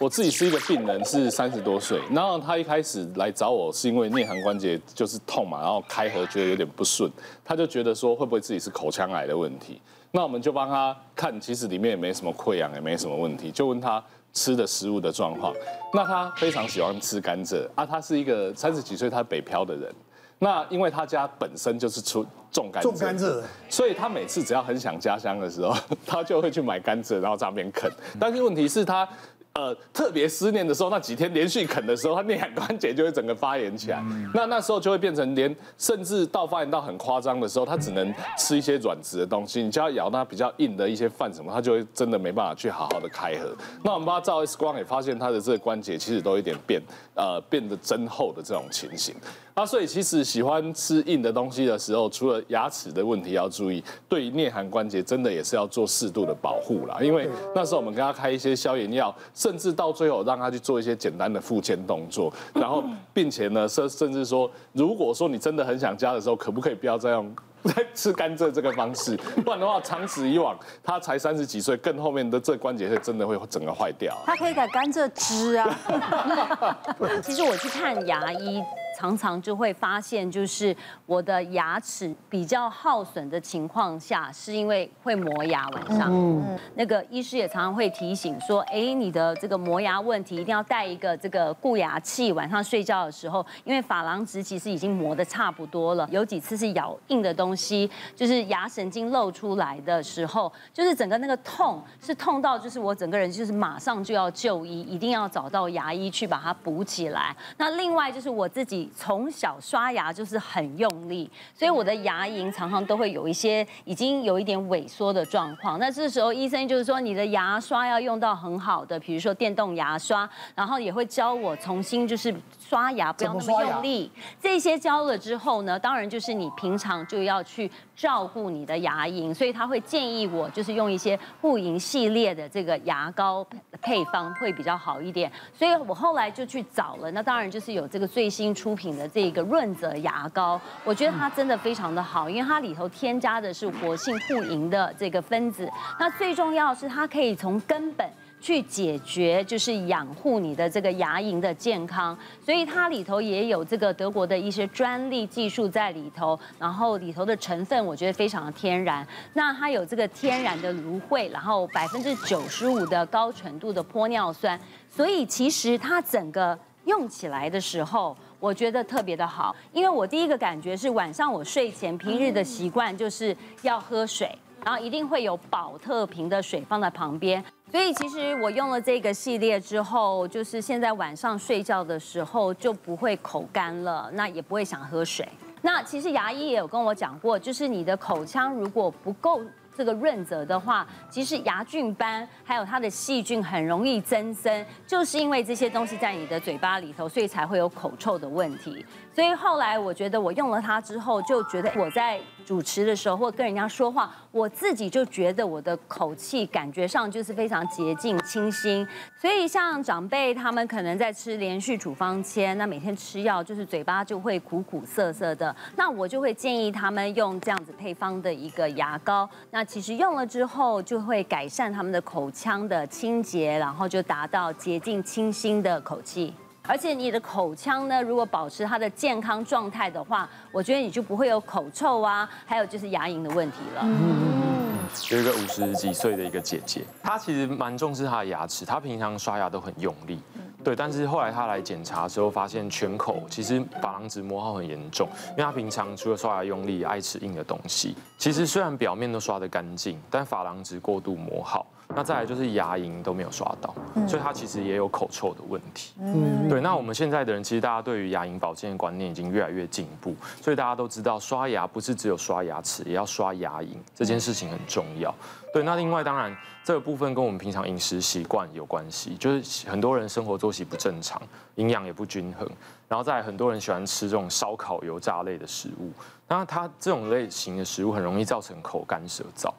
我自己是一个病人，是三十多岁，然后他一开始来找我是因为颞颌关节就是痛嘛，然后开合觉得有点不顺，他就觉得说会不会自己是口腔癌的问题，那我们就帮他看，其实里面也没什么溃疡，也没什么问题，就问他吃的食物的状况，那他非常喜欢吃甘蔗啊，他是一个三十几岁，他北漂的人。那因为他家本身就是出种甘蔗，种甘蔗，所以他每次只要很想家乡的时候，他就会去买甘蔗，然后在那边啃。但是问题是，他。呃，特别思念的时候，那几天连续啃的时候，他颞颌关节就会整个发炎起来。那那时候就会变成连，甚至到发炎到很夸张的时候，他只能吃一些软质的东西。你就要咬它比较硬的一些饭什么，他就会真的没办法去好好的开合。那我们帮他照 X 光也发现他的这个关节其实都有点变，呃，变得增厚的这种情形。那所以其实喜欢吃硬的东西的时候，除了牙齿的问题要注意，对于颞颌关节真的也是要做适度的保护啦。因为那时候我们跟他开一些消炎药。甚至到最后让他去做一些简单的复健动作，然后并且呢，甚甚至说，如果说你真的很想家的时候，可不可以不要再用再吃甘蔗这个方式？不然的话，长此以往，他才三十几岁，更后面的这关节会真的会整个坏掉。他可以改甘蔗汁啊。其实我去看牙医。常常就会发现，就是我的牙齿比较耗损的情况下，是因为会磨牙。晚上，嗯，那个医师也常常会提醒说，哎，你的这个磨牙问题一定要带一个这个固牙器，晚上睡觉的时候，因为珐琅质其实已经磨得差不多了。有几次是咬硬的东西，就是牙神经露出来的时候，就是整个那个痛是痛到，就是我整个人就是马上就要就医，一定要找到牙医去把它补起来。那另外就是我自己。从小刷牙就是很用力，所以我的牙龈常常都会有一些已经有一点萎缩的状况。那这时候医生就是说，你的牙刷要用到很好的，比如说电动牙刷，然后也会教我重新就是刷牙不要那么用力。这些教了之后呢，当然就是你平常就要去照顾你的牙龈，所以他会建议我就是用一些护龈系列的这个牙膏配方会比较好一点。所以我后来就去找了，那当然就是有这个最新出品的这个润泽牙膏，我觉得它真的非常的好，因为它里头添加的是活性护龈的这个分子。那最重要的是它可以从根本去解决，就是养护你的这个牙龈的健康。所以它里头也有这个德国的一些专利技术在里头，然后里头的成分我觉得非常的天然。那它有这个天然的芦荟，然后百分之九十五的高纯度的玻尿酸，所以其实它整个用起来的时候。我觉得特别的好，因为我第一个感觉是晚上我睡前平日的习惯就是要喝水，然后一定会有宝特瓶的水放在旁边，所以其实我用了这个系列之后，就是现在晚上睡觉的时候就不会口干了，那也不会想喝水。那其实牙医也有跟我讲过，就是你的口腔如果不够。这个润泽的话，其实牙菌斑还有它的细菌很容易增生，就是因为这些东西在你的嘴巴里头，所以才会有口臭的问题。所以后来我觉得我用了它之后，就觉得我在主持的时候或跟人家说话，我自己就觉得我的口气感觉上就是非常洁净清新。所以像长辈他们可能在吃连续处方签，那每天吃药就是嘴巴就会苦苦涩涩的，那我就会建议他们用这样子配方的一个牙膏。那其实用了之后就会改善他们的口腔的清洁，然后就达到洁净清新的口气。而且你的口腔呢，如果保持它的健康状态的话，我觉得你就不会有口臭啊，还有就是牙龈的问题了。嗯，有一个五十几岁的一个姐姐，她其实蛮重视她的牙齿，她平常刷牙都很用力，对。但是后来他来检查之后，发现全口其实珐琅质磨耗很严重，因为他平常除了刷牙用力，爱吃硬的东西。其实虽然表面都刷得干净，但珐琅质过度磨耗。那再来就是牙龈都没有刷到，所以他其实也有口臭的问题。嗯，对。那我们现在的人其实大家对于牙龈保健的观念已经越来越进步，所以大家都知道刷牙不是只有刷牙齿，也要刷牙龈，这件事情很重要。对。那另外当然这个部分跟我们平常饮食习惯有关系，就是很多人生活作息不正常，营养也不均衡，然后再很多人喜欢吃这种烧烤油炸类的食物。那它这种类型的食物很容易造成口干舌燥，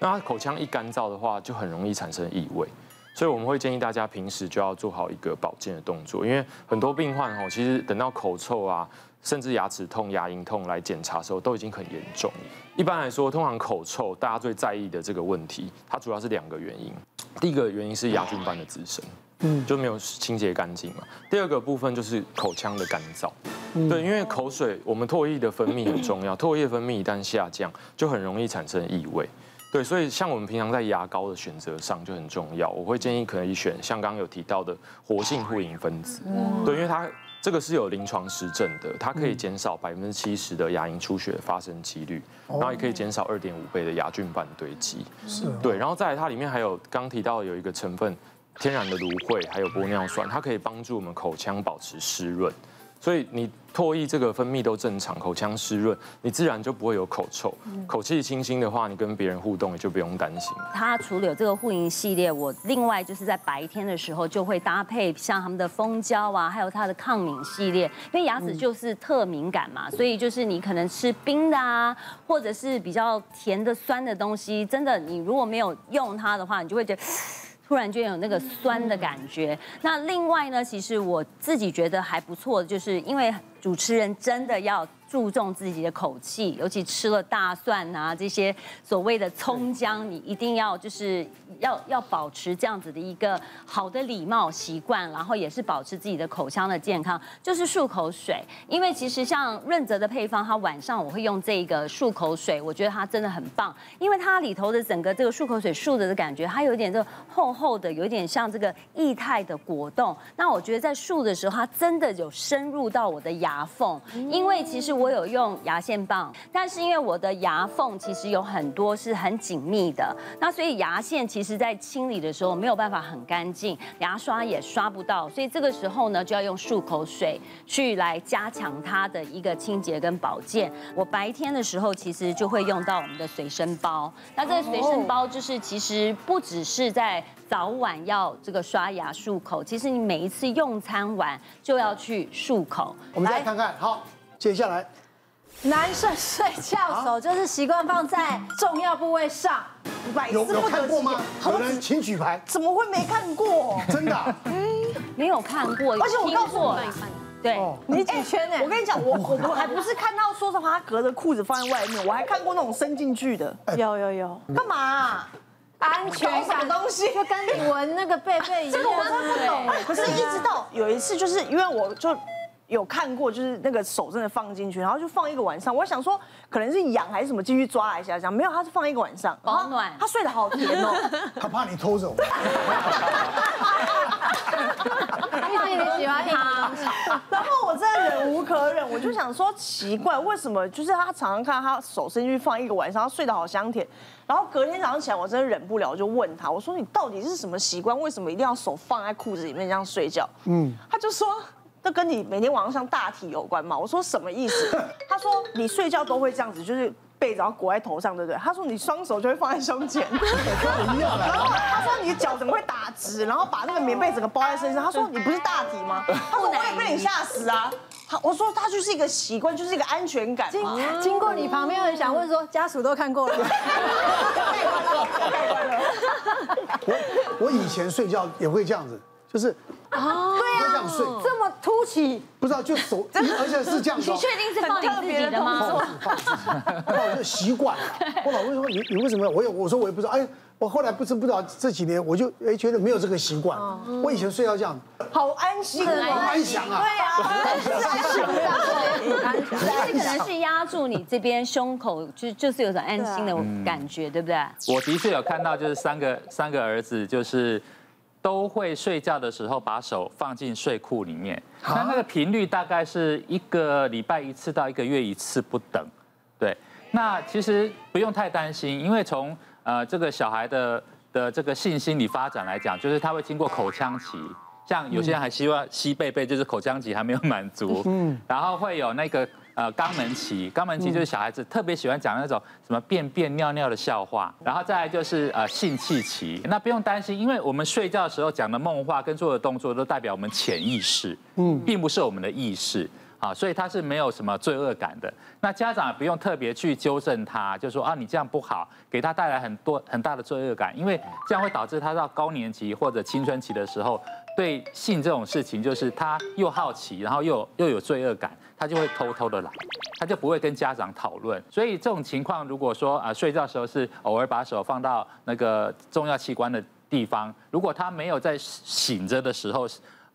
那它口腔一干燥的话，就很容易产生异味，所以我们会建议大家平时就要做好一个保健的动作，因为很多病患哦，其实等到口臭啊，甚至牙齿痛、牙龈痛来检查的时候，都已经很严重。一般来说，通常口臭大家最在意的这个问题，它主要是两个原因，第一个原因是牙菌斑的滋生。嗯，就没有清洁干净嘛。第二个部分就是口腔的干燥，对，因为口水我们唾液的分泌很重要，唾液分泌一旦下降，就很容易产生异味。对，所以像我们平常在牙膏的选择上就很重要，我会建议可以选像刚刚有提到的活性护龈分子，对，因为它。这个是有临床实证的，它可以减少百分之七十的牙龈出血发生几率，然后也可以减少二点五倍的牙菌斑堆积。是，对，然后再来它里面还有刚提到有一个成分，天然的芦荟，还有玻尿酸，它可以帮助我们口腔保持湿润。所以你唾液这个分泌都正常，口腔湿润，你自然就不会有口臭。口气清新的话，你跟别人互动也就不用担心。它除了有这个护龈系列，我另外就是在白天的时候就会搭配像他们的蜂胶啊，还有它的抗敏系列，因为牙齿就是特敏感嘛，所以就是你可能吃冰的啊，或者是比较甜的、酸的东西，真的你如果没有用它的话，你就会觉得。突然间有那个酸的感觉。那另外呢，其实我自己觉得还不错的，就是因为主持人真的要。注重自己的口气，尤其吃了大蒜啊这些所谓的葱姜，你一定要就是要要保持这样子的一个好的礼貌习惯，然后也是保持自己的口腔的健康，就是漱口水。因为其实像润泽的配方，它晚上我会用这个漱口水，我觉得它真的很棒，因为它里头的整个这个漱口水漱着的感觉，它有点这厚厚的，有一点像这个液态的果冻。那我觉得在漱的时候，它真的有深入到我的牙缝，因为其实。我有用牙线棒，但是因为我的牙缝其实有很多是很紧密的，那所以牙线其实在清理的时候没有办法很干净，牙刷也刷不到，所以这个时候呢就要用漱口水去来加强它的一个清洁跟保健。我白天的时候其实就会用到我们的随身包，那这个随身包就是其实不只是在早晚要这个刷牙漱口，其实你每一次用餐完就要去漱口。我们再看看，好。接下来，男生睡觉手就是习惯放在重要部位上，有有看过吗？有人请举牌，怎么会没看过？真的？没有看过，而且我告诉你，对，你几圈呢？我跟你讲，我我我还不是看到说实话，他隔着裤子放在外面，我还看过那种伸进去的。有有有，干嘛？安全感东西，就跟你闻那个贝贝一样。这个我真的不懂。可是一直到有一次，就是因为我就。有看过，就是那个手真的放进去，然后就放一个晚上。我想说，可能是痒还是什么，进去抓一下这样。没有，他是放一个晚上，保暖。他睡得好甜哦。他怕你偷走。因为你喜欢他。然后我真的忍无可忍，我就想说奇怪，为什么就是他常常看他手伸进去放一个晚上，他睡得好香甜。然后隔天早上起来，我真的忍不了，我就问他，我说你到底是什么习惯？为什么一定要手放在裤子里面这样睡觉？嗯，他就说。这跟你每天晚上上大体有关吗？我说什么意思？他说你睡觉都会这样子，就是被子要裹在头上，对不对？他说你双手就会放在胸前，然后他说你的脚怎么会打直，然后把那个棉被整个包在身上。他说你不是大体吗？他说我也被你吓死啊！他我说他就是一个习惯，就是一个安全感。经经过你旁边，人想问说家属都看过了。我我以前睡觉也会这样子，就是。哦，对呀，这样睡，这么凸起，不知道就手，而且是这样子。你确定是放你自己的吗？放放自己，我就习惯了。我老公说你你为什么？我也我说我也不知道。哎，我后来不知不知道这几年我就哎觉得没有这个习惯。我以前睡到这样，好安心，好安详啊。对呀，安详。这可能是压住你这边胸口，就就是有种安心的感觉，对不对？我的确有看到，就是三个三个儿子就是。都会睡觉的时候把手放进睡裤里面，那那个频率大概是一个礼拜一次到一个月一次不等，对。那其实不用太担心，因为从呃这个小孩的的这个性心理发展来讲，就是他会经过口腔期，像有些人还希望吸贝贝，就是口腔期还没有满足，嗯，然后会有那个。呃，肛门期，肛门期就是小孩子特别喜欢讲那种什么便便尿尿的笑话，然后再来就是呃性器期，那不用担心，因为我们睡觉的时候讲的梦话跟做的动作都代表我们潜意识，嗯，并不是我们的意识，啊，所以他是没有什么罪恶感的。那家长也不用特别去纠正他，就说啊你这样不好，给他带来很多很大的罪恶感，因为这样会导致他到高年级或者青春期的时候，对性这种事情就是他又好奇，然后又又有罪恶感。他就会偷偷的来，他就不会跟家长讨论。所以这种情况，如果说啊睡觉的时候是偶尔把手放到那个重要器官的地方，如果他没有在醒着的时候。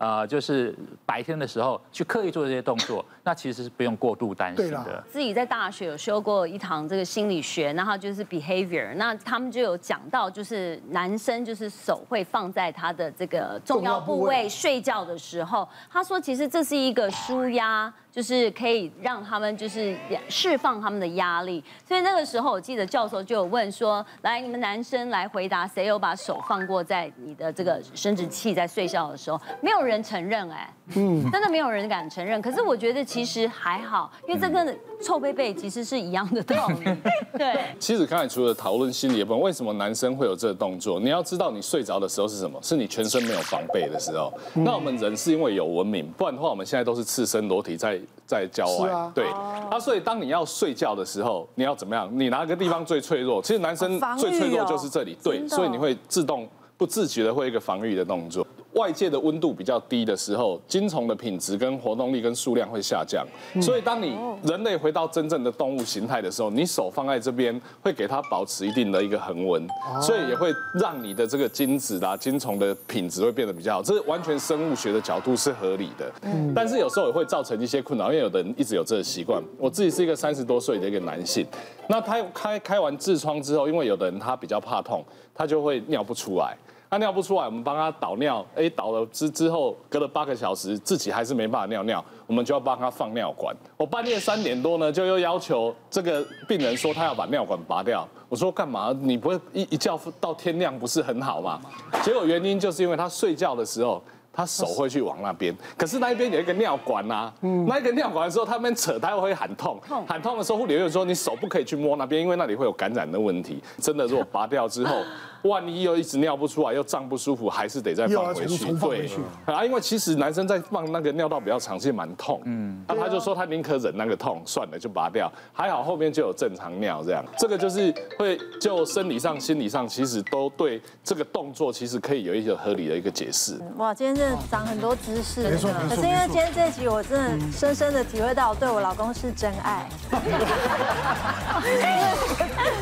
呃，就是白天的时候去刻意做这些动作，那其实是不用过度担心的。自己在大学有修过一堂这个心理学，然后就是 behavior，那他们就有讲到，就是男生就是手会放在他的这个重要部位睡觉的时候，他说其实这是一个舒压。就是可以让他们就是释放他们的压力，所以那个时候我记得教授就有问说，来你们男生来回答，谁有把手放过在你的这个生殖器在睡觉的时候？没有人承认哎，嗯，真的没有人敢承认。可是我觉得其实还好，因为这跟臭贝贝其实是一样的道理。对。其实刚才除了讨论心理的部分，为什么男生会有这个动作？你要知道，你睡着的时候是什么？是你全身没有防备的时候。那我们人是因为有文明，不然的话我们现在都是赤身裸体在。在郊外，啊、对，啊，所以当你要睡觉的时候，你要怎么样？你哪个地方最脆弱？其实男生最脆弱就是这里，对，所以你会自动不自觉的会一个防御的动作。外界的温度比较低的时候，精虫的品质跟活动力跟数量会下降。所以当你人类回到真正的动物形态的时候，你手放在这边会给它保持一定的一个恒温，所以也会让你的这个精子啦、精虫的品质会变得比较好。这是完全生物学的角度是合理的。但是有时候也会造成一些困扰，因为有的人一直有这个习惯。我自己是一个三十多岁的一个男性，那他开开完痔疮之后，因为有的人他比较怕痛，他就会尿不出来。他尿不出来，我们帮他导尿，哎，导了之之后，隔了八个小时，自己还是没办法尿尿，我们就要帮他放尿管。我半夜三点多呢，就又要求这个病人说他要把尿管拔掉。我说干嘛？你不会一一觉到天亮不是很好吗？结果原因就是因为他睡觉的时候，他手会去往那边，可是那一边有一个尿管呐、啊，那一个尿管的时候，他们扯，他会喊痛，喊痛的时候，护理员说你手不可以去摸那边，因为那里会有感染的问题。真的，如果拔掉之后。万一又一直尿不出来，又胀不舒服，还是得再放回去。对，啊，因为其实男生在放那个尿道比较长，其实蛮痛。嗯，那他就说他宁可忍那个痛，算了就拔掉。还好后面就有正常尿这样。这个就是会就生理上、心理上，其实都对这个动作其实可以有一个合理的一个解释。哇，今天真的长很多知识。没错，可是因为今天这一集，我真的深深的体会到，对我老公是真爱。对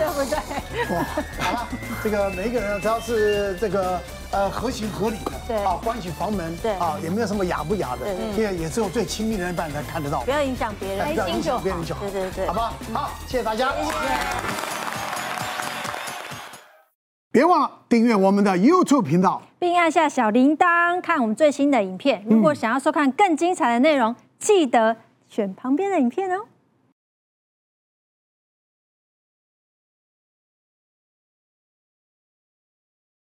不 对？哇，好了，这个每一个人只要是。是这个呃合情合理的，对啊，关起房门，对啊，也没有什么雅不雅的，因为也只有最亲密的人才看得到，不要影响别人，不要影响别人就好，对对对，好吧好？好，谢谢大家，谢谢。别忘了订阅我们的 YouTube 频道，并按下小铃铛看我们最新的影片。如果想要收看更精彩的内容，记得选旁边的影片哦。